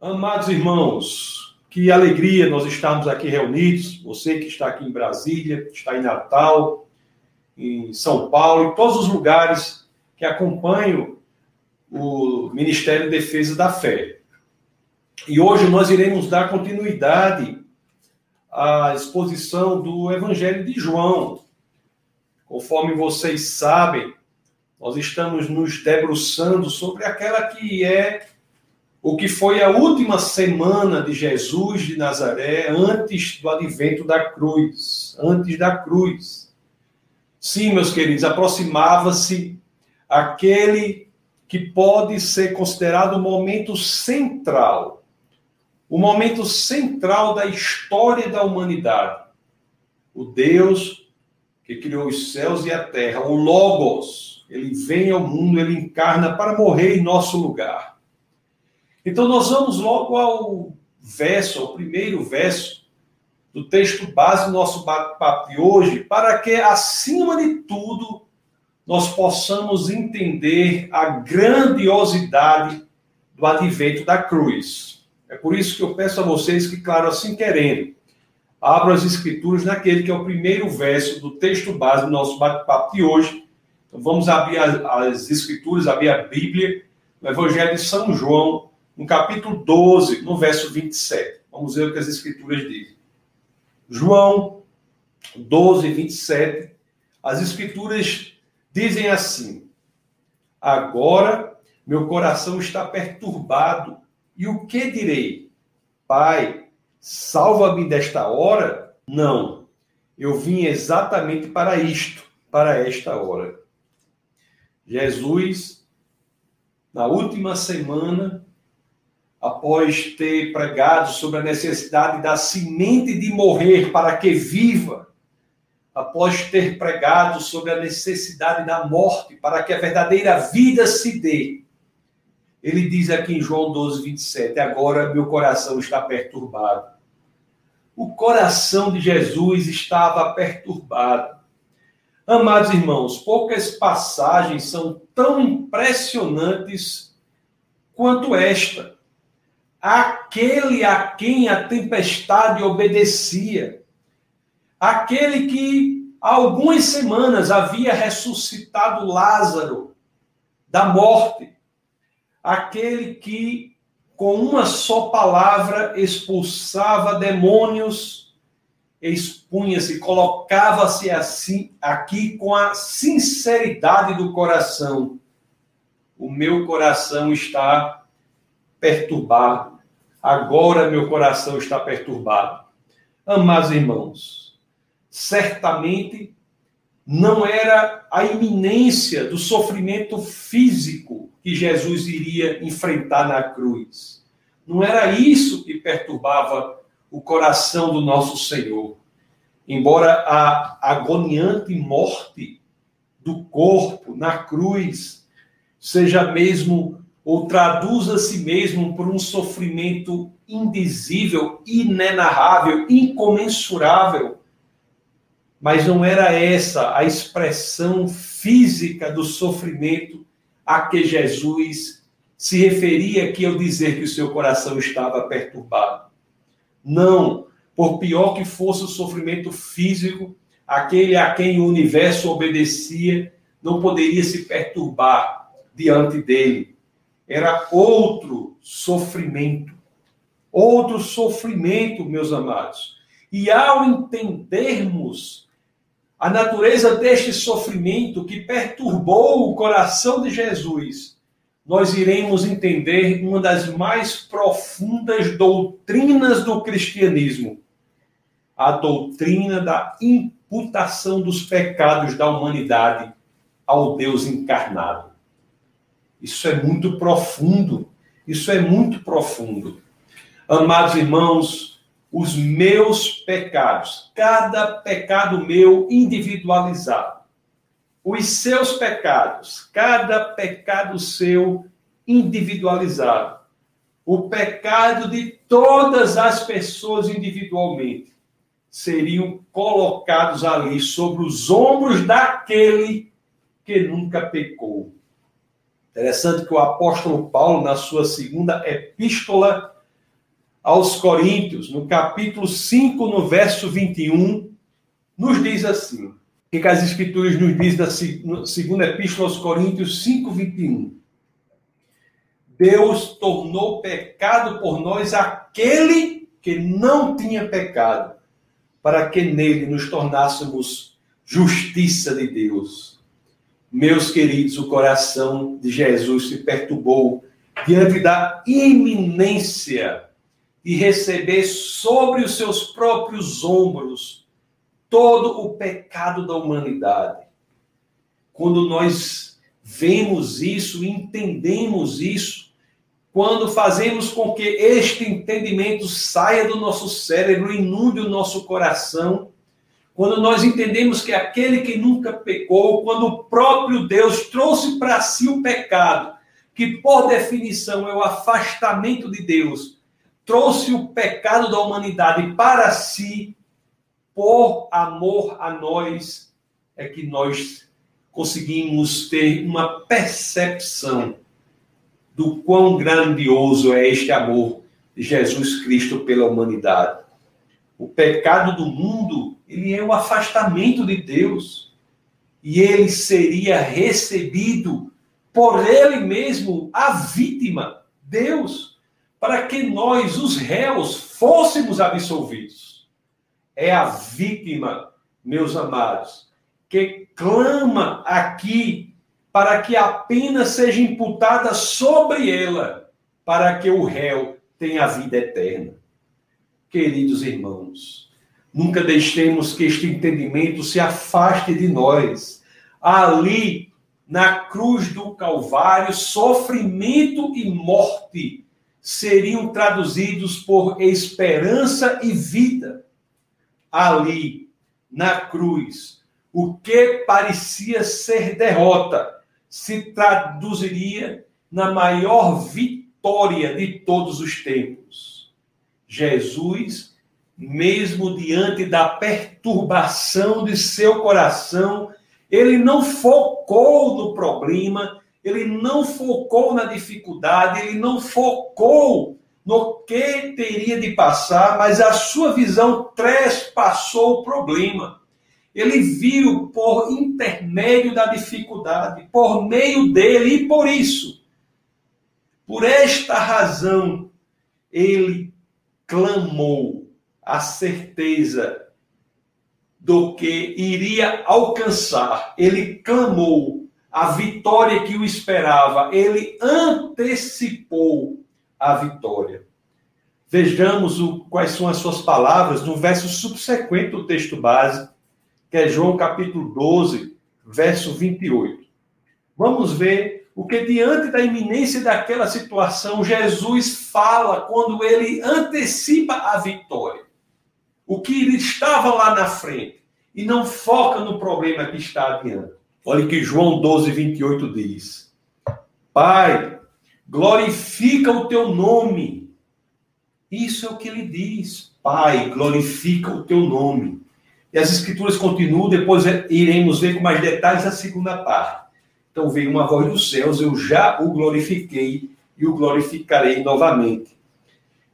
Amados irmãos, que alegria nós estarmos aqui reunidos. Você que está aqui em Brasília, está em Natal, em São Paulo, em todos os lugares que acompanham o Ministério de Defesa da Fé. E hoje nós iremos dar continuidade à exposição do Evangelho de João. Conforme vocês sabem, nós estamos nos debruçando sobre aquela que é o que foi a última semana de Jesus de Nazaré antes do advento da cruz, antes da cruz. Sim, meus queridos, aproximava-se aquele que pode ser considerado o momento central, o momento central da história da humanidade. O Deus que criou os céus e a terra, o Logos, ele vem ao mundo, ele encarna para morrer em nosso lugar então, nós vamos logo ao verso, ao primeiro verso do texto base do nosso bate-papo de hoje, para que, acima de tudo, nós possamos entender a grandiosidade do advento da cruz. É por isso que eu peço a vocês que, claro, assim querendo, abram as escrituras naquele que é o primeiro verso do texto base do nosso bate-papo de hoje. Então, vamos abrir as, as escrituras, abrir a Bíblia, no Evangelho de São João, no capítulo 12, no verso 27. Vamos ver o que as escrituras dizem. João 12, 27. As escrituras dizem assim: Agora meu coração está perturbado, e o que direi? Pai, salva-me desta hora? Não, eu vim exatamente para isto, para esta hora. Jesus, na última semana após ter pregado sobre a necessidade da semente de morrer para que viva, após ter pregado sobre a necessidade da morte para que a verdadeira vida se dê, ele diz aqui em João 12, 27, agora meu coração está perturbado. O coração de Jesus estava perturbado. Amados irmãos, poucas passagens são tão impressionantes quanto esta aquele a quem a tempestade obedecia, aquele que há algumas semanas havia ressuscitado Lázaro da morte, aquele que com uma só palavra expulsava demônios, expunha-se, colocava-se assim aqui com a sinceridade do coração. O meu coração está perturbado. Agora meu coração está perturbado. Amados irmãos, certamente não era a iminência do sofrimento físico que Jesus iria enfrentar na cruz. Não era isso que perturbava o coração do nosso Senhor. Embora a agoniante morte do corpo na cruz seja mesmo ou traduz a si mesmo por um sofrimento indizível, inenarrável, incomensurável. Mas não era essa a expressão física do sofrimento a que Jesus se referia aqui ao dizer que o seu coração estava perturbado. Não, por pior que fosse o sofrimento físico, aquele a quem o universo obedecia não poderia se perturbar diante dele era outro sofrimento. Outro sofrimento, meus amados. E ao entendermos a natureza deste sofrimento que perturbou o coração de Jesus, nós iremos entender uma das mais profundas doutrinas do cristianismo, a doutrina da imputação dos pecados da humanidade ao Deus encarnado. Isso é muito profundo. Isso é muito profundo. Amados irmãos, os meus pecados, cada pecado meu individualizado, os seus pecados, cada pecado seu individualizado, o pecado de todas as pessoas individualmente, seriam colocados ali sobre os ombros daquele que nunca pecou. Interessante que o apóstolo Paulo, na sua segunda epístola aos Coríntios, no capítulo 5, no verso 21, nos diz assim: o que as Escrituras nos diz na segunda epístola aos Coríntios 5, 21. Deus tornou pecado por nós aquele que não tinha pecado, para que nele nos tornássemos justiça de Deus. Meus queridos, o coração de Jesus se perturbou diante da iminência de receber sobre os seus próprios ombros todo o pecado da humanidade. Quando nós vemos isso, entendemos isso, quando fazemos com que este entendimento saia do nosso cérebro, inunde o nosso coração, quando nós entendemos que aquele que nunca pecou, quando o próprio Deus trouxe para si o pecado, que por definição é o afastamento de Deus, trouxe o pecado da humanidade para si, por amor a nós, é que nós conseguimos ter uma percepção do quão grandioso é este amor de Jesus Cristo pela humanidade. O pecado do mundo, ele é o afastamento de Deus. E ele seria recebido por ele mesmo, a vítima, Deus para que nós, os réus, fôssemos absolvidos. É a vítima, meus amados, que clama aqui para que a pena seja imputada sobre ela, para que o réu tenha a vida eterna. Queridos irmãos, nunca deixemos que este entendimento se afaste de nós. Ali, na cruz do Calvário, sofrimento e morte seriam traduzidos por esperança e vida. Ali, na cruz, o que parecia ser derrota se traduziria na maior vitória de todos os tempos. Jesus, mesmo diante da perturbação de seu coração, ele não focou no problema, ele não focou na dificuldade, ele não focou no que teria de passar, mas a sua visão trespassou o problema. Ele viu por intermédio da dificuldade, por meio dele, e por isso, por esta razão, ele clamou a certeza do que iria alcançar. Ele clamou a vitória que o esperava, ele antecipou a vitória. Vejamos o, quais são as suas palavras no verso subsequente do texto base, que é João capítulo 12, verso 28. Vamos ver o que, diante da iminência daquela situação, Jesus fala quando ele antecipa a vitória. O que estava lá na frente e não foca no problema que está adiante. Olha que João 12, 28 diz: Pai, glorifica o teu nome. Isso é o que ele diz. Pai, glorifica o teu nome. E as escrituras continuam, depois iremos ver com mais detalhes a segunda parte. Então veio uma voz dos céus, eu já o glorifiquei e o glorificarei novamente.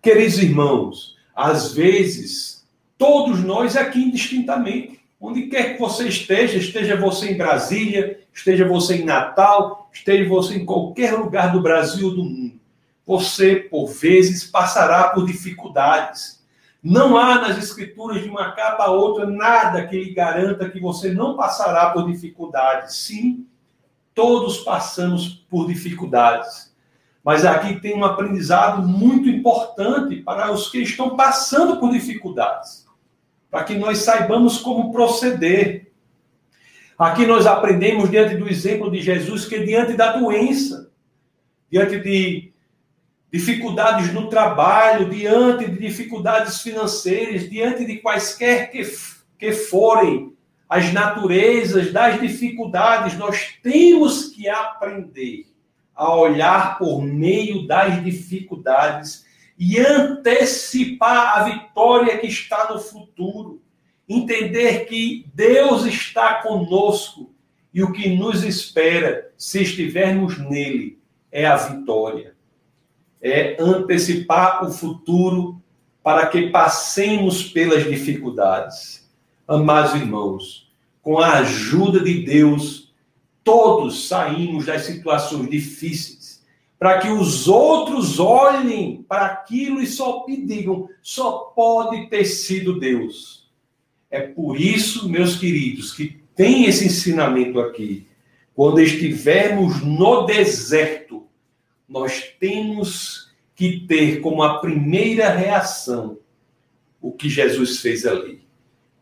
Queridos irmãos, às vezes, todos nós aqui indistintamente, Onde quer que você esteja, esteja você em Brasília, esteja você em Natal, esteja você em qualquer lugar do Brasil ou do mundo, você, por vezes, passará por dificuldades. Não há nas escrituras de uma capa a outra nada que lhe garanta que você não passará por dificuldades. Sim, todos passamos por dificuldades. Mas aqui tem um aprendizado muito importante para os que estão passando por dificuldades para que nós saibamos como proceder. Aqui nós aprendemos, diante do exemplo de Jesus, que diante da doença, diante de dificuldades no trabalho, diante de dificuldades financeiras, diante de quaisquer que, que forem as naturezas das dificuldades, nós temos que aprender a olhar por meio das dificuldades e antecipar a vitória que está no futuro. Entender que Deus está conosco e o que nos espera, se estivermos nele, é a vitória. É antecipar o futuro para que passemos pelas dificuldades. Amados irmãos, com a ajuda de Deus, todos saímos das situações difíceis, para que os outros olhem para aquilo e só digam: só pode ter sido Deus. É por isso, meus queridos, que tem esse ensinamento aqui. Quando estivermos no deserto, nós temos que ter como a primeira reação o que Jesus fez ali.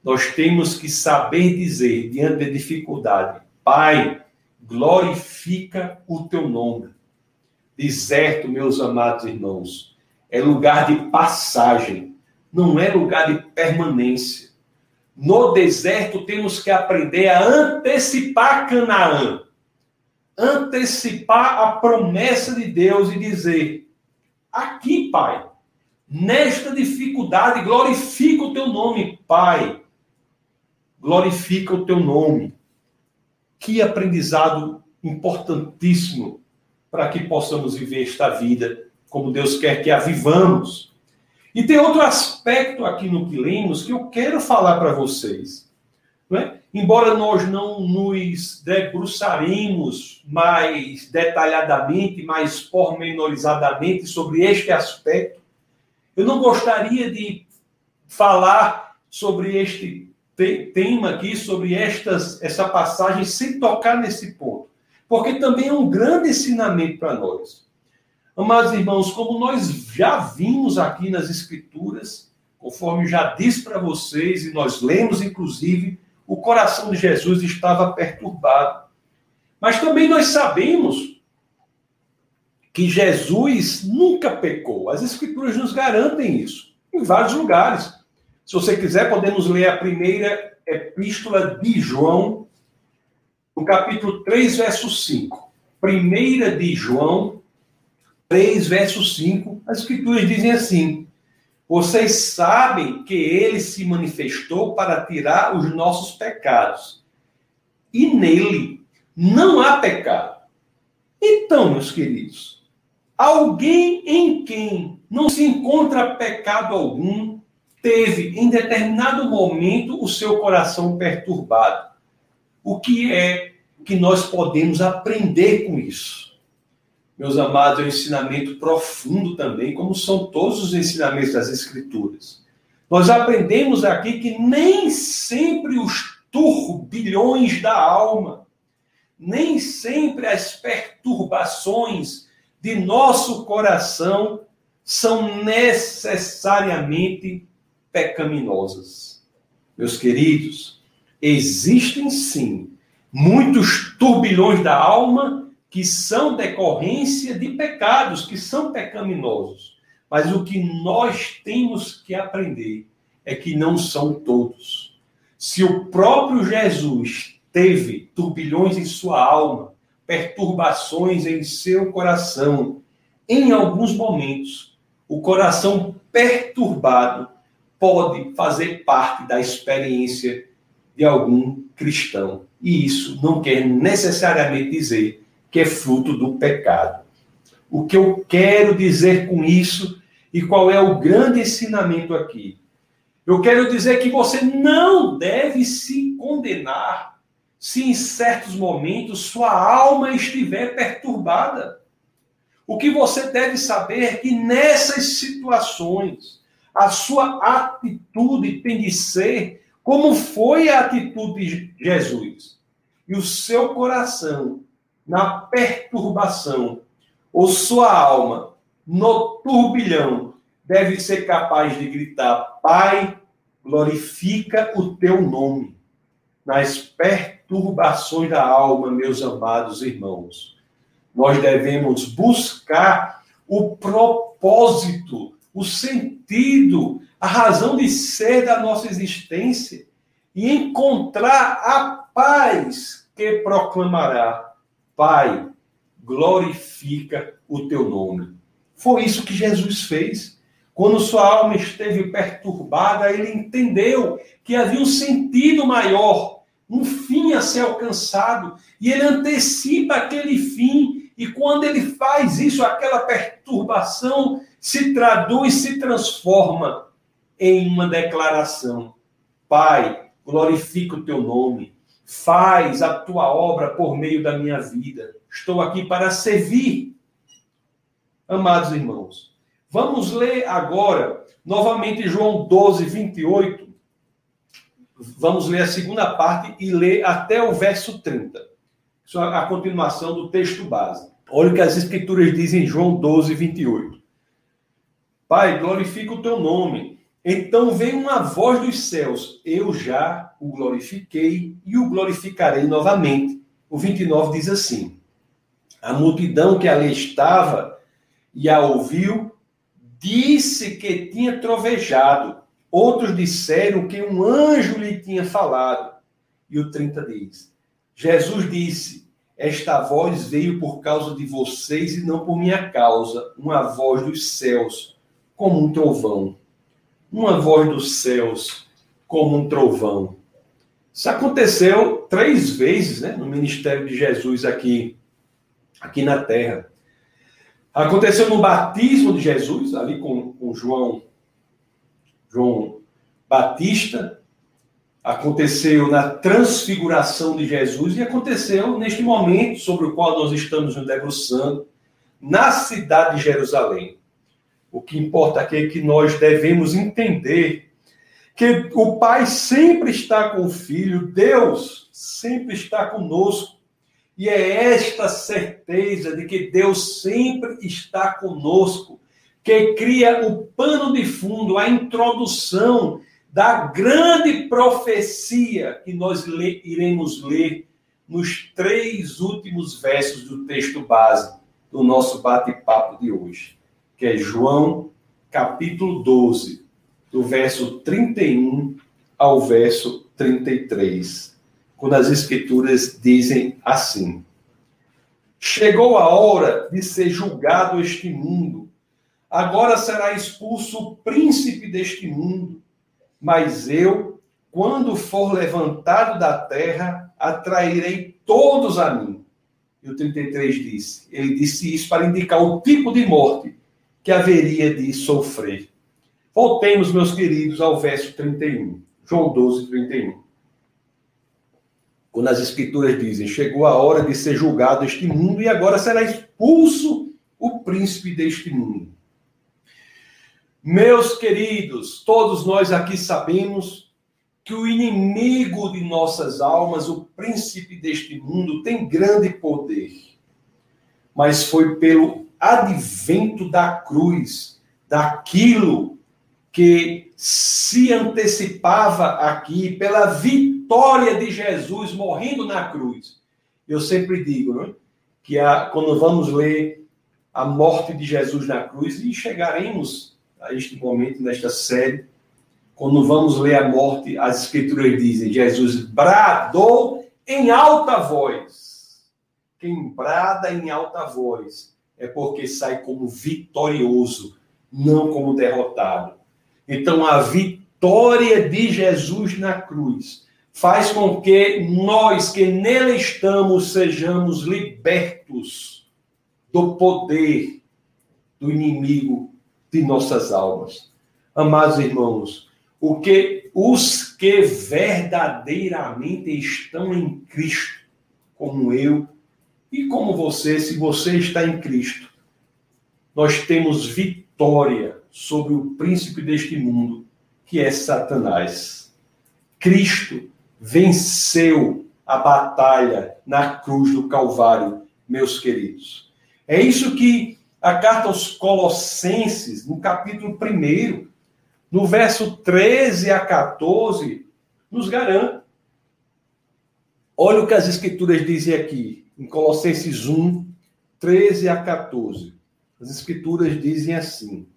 Nós temos que saber dizer, diante da dificuldade, Pai, glorifica o teu nome. Deserto, meus amados irmãos, é lugar de passagem, não é lugar de permanência. No deserto temos que aprender a antecipar Canaã, antecipar a promessa de Deus e dizer: aqui, Pai, nesta dificuldade, glorifica o teu nome, Pai. Glorifica o teu nome. Que aprendizado importantíssimo para que possamos viver esta vida como Deus quer que a vivamos. E tem outro aspecto aqui no que lemos que eu quero falar para vocês. É? Embora nós não nos debruçaremos mais detalhadamente, mais pormenorizadamente sobre este aspecto, eu não gostaria de falar sobre este tema aqui, sobre estas, essa passagem, sem tocar nesse ponto, porque também é um grande ensinamento para nós. Amados irmãos, como nós já vimos aqui nas Escrituras, conforme já disse para vocês, e nós lemos inclusive, o coração de Jesus estava perturbado. Mas também nós sabemos que Jesus nunca pecou. As Escrituras nos garantem isso, em vários lugares. Se você quiser, podemos ler a primeira epístola de João, no capítulo 3, verso 5. Primeira de João, 3, verso 5, as escrituras dizem assim: Vocês sabem que ele se manifestou para tirar os nossos pecados. E nele não há pecado. Então, meus queridos, alguém em quem não se encontra pecado algum, teve em determinado momento o seu coração perturbado. O que é que nós podemos aprender com isso? meus amados, é um ensinamento profundo também, como são todos os ensinamentos das Escrituras. Nós aprendemos aqui que nem sempre os turbilhões da alma, nem sempre as perturbações de nosso coração são necessariamente pecaminosas. Meus queridos, existem sim muitos turbilhões da alma que são decorrência de pecados, que são pecaminosos. Mas o que nós temos que aprender é que não são todos. Se o próprio Jesus teve turbilhões em sua alma, perturbações em seu coração, em alguns momentos, o coração perturbado pode fazer parte da experiência de algum cristão. E isso não quer necessariamente dizer que é fruto do pecado. O que eu quero dizer com isso e qual é o grande ensinamento aqui? Eu quero dizer que você não deve se condenar se em certos momentos sua alma estiver perturbada. O que você deve saber é que nessas situações a sua atitude tem de ser como foi a atitude de Jesus. E o seu coração na perturbação, ou sua alma no turbilhão deve ser capaz de gritar: Pai, glorifica o teu nome. Nas perturbações da alma, meus amados irmãos, nós devemos buscar o propósito, o sentido, a razão de ser da nossa existência e encontrar a paz que proclamará Pai, glorifica o teu nome. Foi isso que Jesus fez. Quando sua alma esteve perturbada, ele entendeu que havia um sentido maior, um fim a ser alcançado, e ele antecipa aquele fim, e quando ele faz isso, aquela perturbação se traduz, se transforma em uma declaração: Pai, glorifica o teu nome, faz a tua obra por meio da minha vida. Estou aqui para servir. Amados irmãos, vamos ler agora novamente João 12, 28. Vamos ler a segunda parte e ler até o verso 30. Isso é a continuação do texto base. Olha o que as escrituras dizem em João 12, 28. Pai, glorifica o teu nome. Então vem uma voz dos céus: Eu já o glorifiquei e o glorificarei novamente. O 29 diz assim: A multidão que ali estava e a ouviu, disse que tinha trovejado. Outros disseram que um anjo lhe tinha falado. E o 30 diz: Jesus disse: Esta voz veio por causa de vocês e não por minha causa, uma voz dos céus, como um trovão. Uma voz dos céus, como um trovão. Isso aconteceu três vezes né, no ministério de Jesus aqui, aqui na terra. Aconteceu no batismo de Jesus, ali com, com João, João Batista. Aconteceu na transfiguração de Jesus e aconteceu neste momento sobre o qual nós estamos nos debruçando, na cidade de Jerusalém. O que importa aqui é que nós devemos entender que o Pai sempre está com o Filho, Deus sempre está conosco. E é esta certeza de que Deus sempre está conosco que cria o pano de fundo, a introdução da grande profecia que nós iremos ler nos três últimos versos do texto base do nosso bate-papo de hoje, que é João, capítulo 12, do verso 31 ao verso 33, quando as escrituras dizem assim: Chegou a hora de ser julgado este mundo. Agora será expulso o príncipe deste mundo. Mas eu, quando for levantado da terra, atrairei todos a mim. E o 33 disse: Ele disse isso para indicar o tipo de morte que haveria de sofrer. Voltemos, meus queridos, ao verso 31. João 12, 31 quando as escrituras dizem: chegou a hora de ser julgado este mundo e agora será expulso o príncipe deste mundo. Meus queridos, todos nós aqui sabemos que o inimigo de nossas almas, o príncipe deste mundo, tem grande poder. Mas foi pelo advento da cruz, daquilo que se antecipava aqui, pela vitória de Jesus morrendo na cruz. Eu sempre digo né, que a, quando vamos ler a morte de Jesus na cruz, e chegaremos a este momento, nesta série, quando vamos ler a morte, as escrituras dizem: Jesus bradou em alta voz. Quem brada em alta voz é porque sai como vitorioso, não como derrotado. Então, a vitória de Jesus na cruz faz com que nós que nele estamos sejamos libertos do poder do inimigo de nossas almas. Amados irmãos, o que os que verdadeiramente estão em Cristo, como eu e como você, se você está em Cristo, nós temos vitória sobre o príncipe deste mundo, que é Satanás. Cristo venceu a batalha na cruz do Calvário, meus queridos. É isso que a carta aos Colossenses, no capítulo 1, no verso 13 a 14, nos garante. Olha o que as escrituras dizem aqui, em Colossenses 1, 13 a 14. As escrituras dizem assim: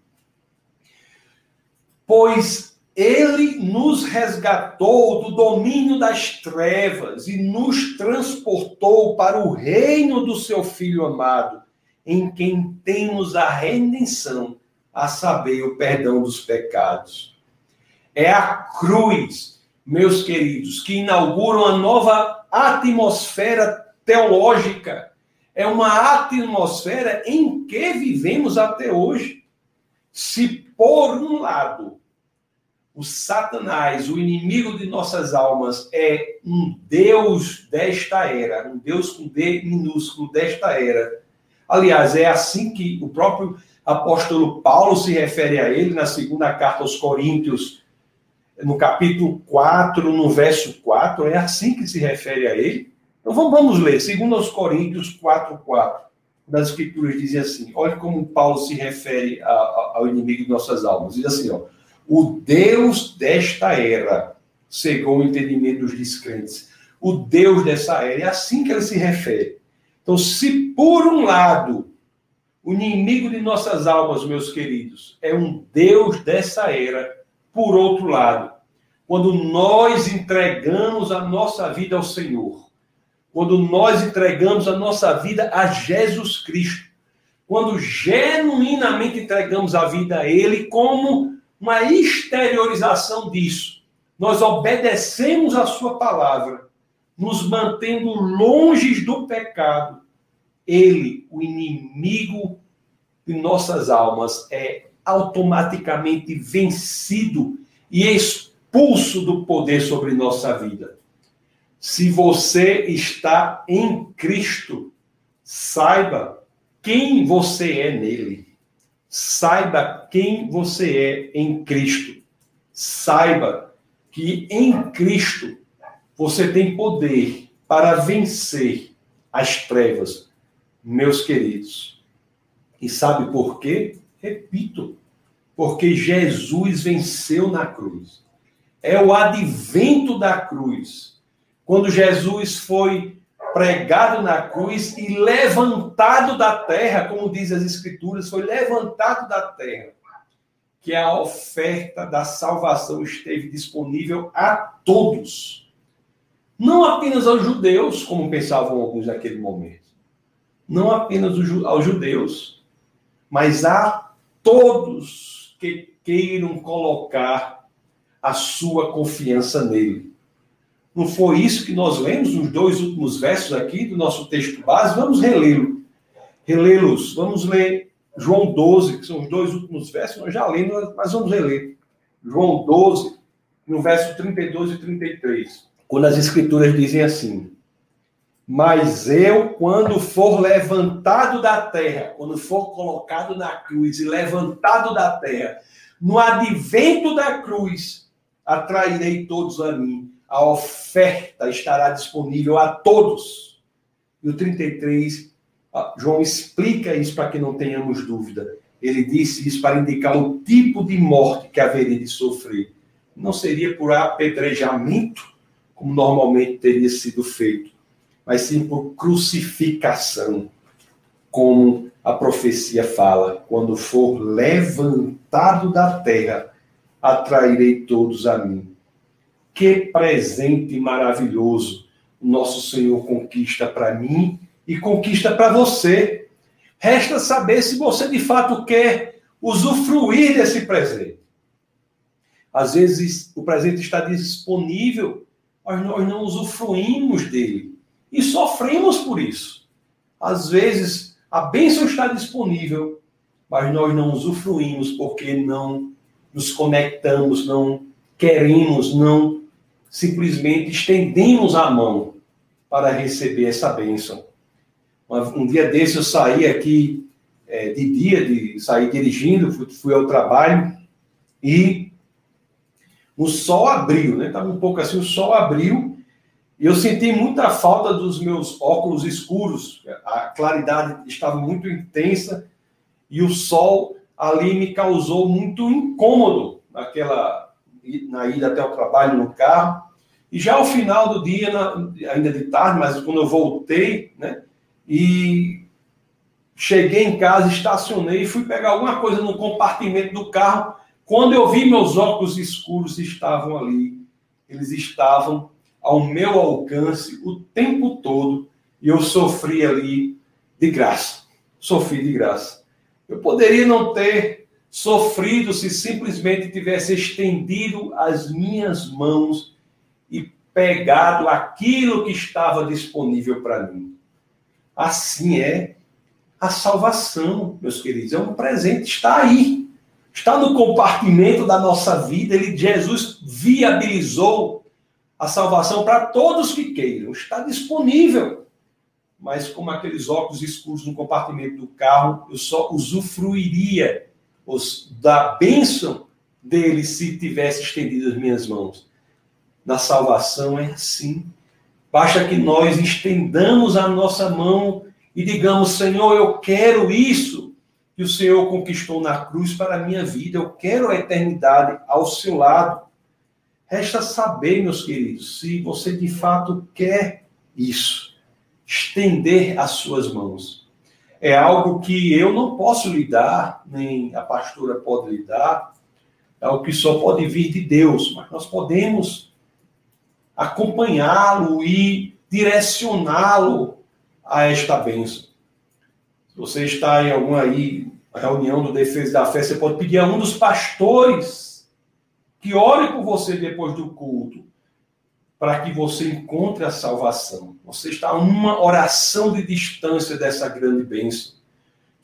Pois ele nos resgatou do domínio das trevas e nos transportou para o reino do seu Filho amado, em quem temos a redenção, a saber, o perdão dos pecados. É a cruz, meus queridos, que inaugura uma nova atmosfera teológica. É uma atmosfera em que vivemos até hoje. Se, por um lado, o Satanás, o inimigo de nossas almas, é um Deus desta era, um Deus com D minúsculo desta era. Aliás, é assim que o próprio apóstolo Paulo se refere a ele na segunda carta aos Coríntios, no capítulo 4, no verso 4, é assim que se refere a ele. Então vamos, ler, segundo aos Coríntios 4, 4. Das escrituras dizem assim, olha como Paulo se refere a, a, ao inimigo de nossas almas. Diz assim, ó, o Deus desta era cegou o entendimento dos descrentes. O Deus dessa era. É assim que ele se refere. Então, se por um lado, o inimigo de nossas almas, meus queridos, é um Deus dessa era, por outro lado, quando nós entregamos a nossa vida ao Senhor, quando nós entregamos a nossa vida a Jesus Cristo, quando genuinamente entregamos a vida a Ele como uma exteriorização disso. Nós obedecemos a sua palavra, nos mantendo longe do pecado. Ele, o inimigo de nossas almas, é automaticamente vencido e expulso do poder sobre nossa vida. Se você está em Cristo, saiba quem você é nele. Saiba quem você é em Cristo. Saiba que em Cristo você tem poder para vencer as trevas, meus queridos. E sabe por quê? Repito, porque Jesus venceu na cruz. É o advento da cruz. Quando Jesus foi pregado na cruz e levantado da terra, como diz as Escrituras, foi levantado da terra, que a oferta da salvação esteve disponível a todos. Não apenas aos judeus, como pensavam alguns naquele momento. Não apenas aos judeus, mas a todos que queiram colocar a sua confiança nele. Não foi isso que nós lemos nos dois últimos versos aqui do nosso texto base? Vamos relê-lo. Relê-los. Vamos ler João 12, que são os dois últimos versos. Nós já lemos, mas vamos reler. João 12, no verso 32 e 33. Quando as escrituras dizem assim: Mas eu, quando for levantado da terra, quando for colocado na cruz e levantado da terra, no advento da cruz, atrairei todos a mim a oferta estará disponível a todos. E o 33, João explica isso para que não tenhamos dúvida. Ele disse isso para indicar o tipo de morte que haveria de sofrer. Não seria por apedrejamento, como normalmente teria sido feito, mas sim por crucificação, como a profecia fala: quando for levantado da terra, atrairei todos a mim. Que presente maravilhoso nosso Senhor conquista para mim e conquista para você. Resta saber se você de fato quer usufruir desse presente. Às vezes o presente está disponível, mas nós não usufruímos dele e sofremos por isso. Às vezes a bênção está disponível, mas nós não usufruímos porque não nos conectamos, não queremos, não simplesmente estendemos a mão para receber essa bênção. Um dia desse eu saí aqui é, de dia, de sair dirigindo, fui, fui, ao trabalho e o sol abriu, né? Estava um pouco assim, o sol abriu e eu senti muita falta dos meus óculos escuros. A claridade estava muito intensa e o sol ali me causou muito incômodo naquela na ida até o trabalho no carro. E já ao final do dia, ainda de tarde, mas quando eu voltei, né? E cheguei em casa, estacionei, fui pegar alguma coisa no compartimento do carro. Quando eu vi meus óculos escuros estavam ali, eles estavam ao meu alcance o tempo todo e eu sofri ali de graça. Sofri de graça. Eu poderia não ter sofrido se simplesmente tivesse estendido as minhas mãos e pegado aquilo que estava disponível para mim. Assim é a salvação, meus queridos. É um presente, está aí. está no compartimento da nossa vida. Ele, Jesus viabilizou a salvação para todos que queiram. Está disponível. Mas como aqueles óculos escuros no compartimento do carro, eu só usufruiria os, da bênção dele se tivesse estendido as minhas mãos. Na salvação é assim. Basta que nós estendamos a nossa mão e digamos: Senhor, eu quero isso que o Senhor conquistou na cruz para a minha vida. Eu quero a eternidade ao seu lado. Resta saber, meus queridos, se você de fato quer isso. Estender as suas mãos. É algo que eu não posso lhe dar, nem a pastora pode lhe dar. É algo que só pode vir de Deus, mas nós podemos acompanhá-lo e direcioná-lo a esta bênção. Se você está em alguma aí, reunião do Defesa da Fé, você pode pedir a um dos pastores que ore por você depois do culto, para que você encontre a salvação. Você está a uma oração de distância dessa grande bênção.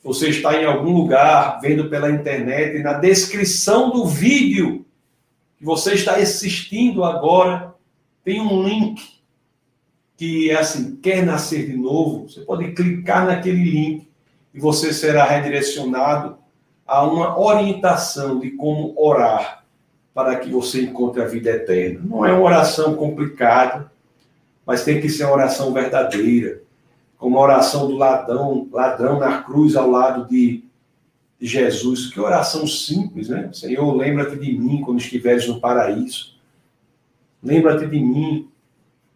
Você está em algum lugar, vendo pela internet, na descrição do vídeo que você está assistindo agora, tem um link que é assim, quer nascer de novo, você pode clicar naquele link e você será redirecionado a uma orientação de como orar para que você encontre a vida eterna. Não é uma oração complicada, mas tem que ser uma oração verdadeira, como a oração do ladrão, ladrão na cruz ao lado de, Jesus. Que oração simples, né? Senhor, lembra-te de mim quando estiveres no paraíso. Lembra-te de mim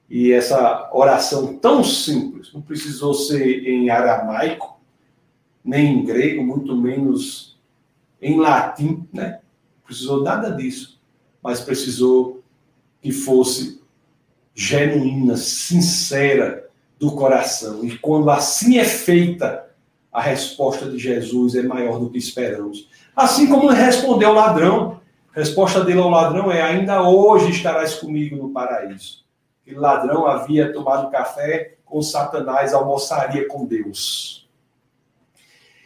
e essa oração tão simples, não precisou ser em aramaico, nem em grego, muito menos em latim, né? Não precisou nada disso, mas precisou que fosse genuína, sincera do coração. E quando assim é feita, a resposta de Jesus é maior do que esperamos. Assim como respondeu o ladrão, resposta dele ao ladrão é: ainda hoje estarás comigo no paraíso aquele ladrão havia tomado café com Satanás, almoçaria com Deus.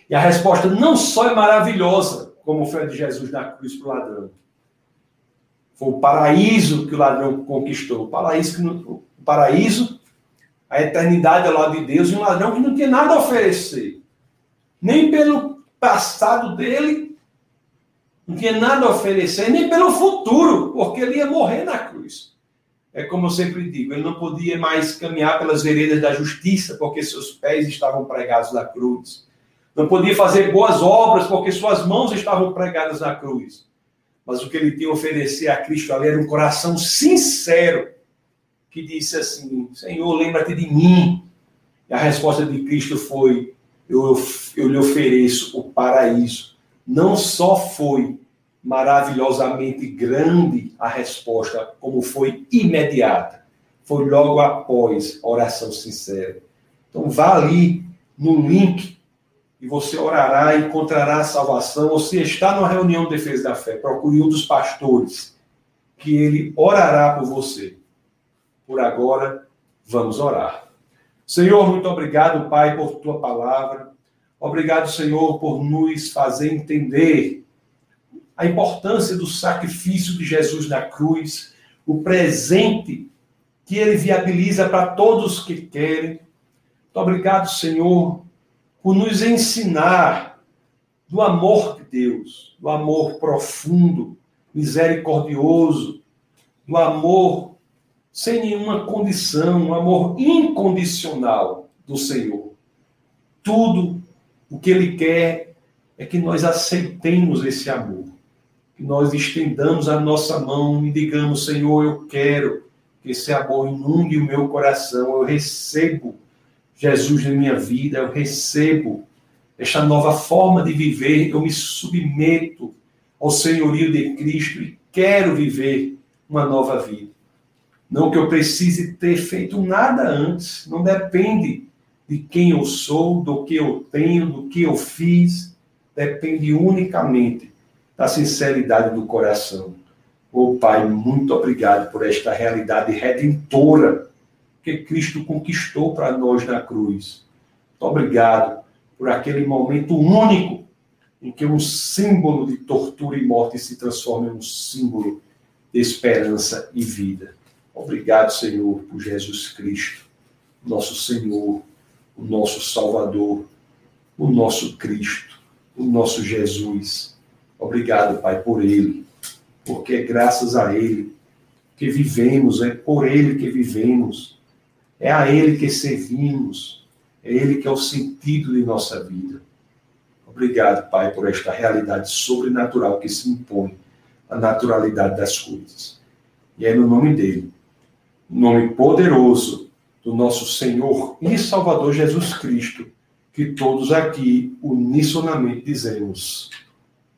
E a resposta não só é maravilhosa, como foi a de Jesus na cruz para o ladrão. Foi o paraíso que o ladrão conquistou. O paraíso, que o paraíso, a eternidade ao lado de Deus, e um ladrão que não tinha nada a oferecer. Nem pelo passado dele, não tinha nada a oferecer, nem pelo futuro, porque ele ia morrer na cruz é como eu sempre digo, ele não podia mais caminhar pelas veredas da justiça, porque seus pés estavam pregados na cruz. Não podia fazer boas obras, porque suas mãos estavam pregadas na cruz. Mas o que ele tinha a oferecer a Cristo ali era um coração sincero, que disse assim: Senhor, lembra-te de mim. E a resposta de Cristo foi: eu, eu lhe ofereço o paraíso. Não só foi maravilhosamente grande a resposta, como foi imediata. Foi logo após a oração sincera. Então, vá ali no link e você orará encontrará a salvação. Ou se está numa reunião de defesa da fé, procure um dos pastores, que ele orará por você. Por agora, vamos orar. Senhor, muito obrigado, Pai, por tua palavra. Obrigado, Senhor, por nos fazer entender a importância do sacrifício de Jesus na cruz, o presente que ele viabiliza para todos que querem. Muito obrigado, Senhor, por nos ensinar do amor de Deus, do amor profundo, misericordioso, do amor sem nenhuma condição, um amor incondicional do Senhor. Tudo o que ele quer é que nós aceitemos esse amor que nós estendamos a nossa mão e digamos: Senhor, eu quero que esse amor inunde o meu coração. Eu recebo Jesus na minha vida, eu recebo esta nova forma de viver, eu me submeto ao senhorio de Cristo e quero viver uma nova vida. Não que eu precise ter feito nada antes, não depende de quem eu sou, do que eu tenho, do que eu fiz, depende unicamente da sinceridade do coração. Oh Pai, muito obrigado por esta realidade redentora que Cristo conquistou para nós na cruz. Muito obrigado por aquele momento único em que um símbolo de tortura e morte se transforma em um símbolo de esperança e vida. Obrigado, Senhor, por Jesus Cristo, nosso Senhor, o nosso Salvador, o nosso Cristo, o nosso Jesus. Obrigado, Pai, por Ele, porque é graças a Ele que vivemos, é por Ele que vivemos, é a Ele que servimos, é Ele que é o sentido de nossa vida. Obrigado, Pai, por esta realidade sobrenatural que se impõe à naturalidade das coisas. E é no nome dele, nome poderoso do nosso Senhor e Salvador Jesus Cristo, que todos aqui unisonamente dizemos: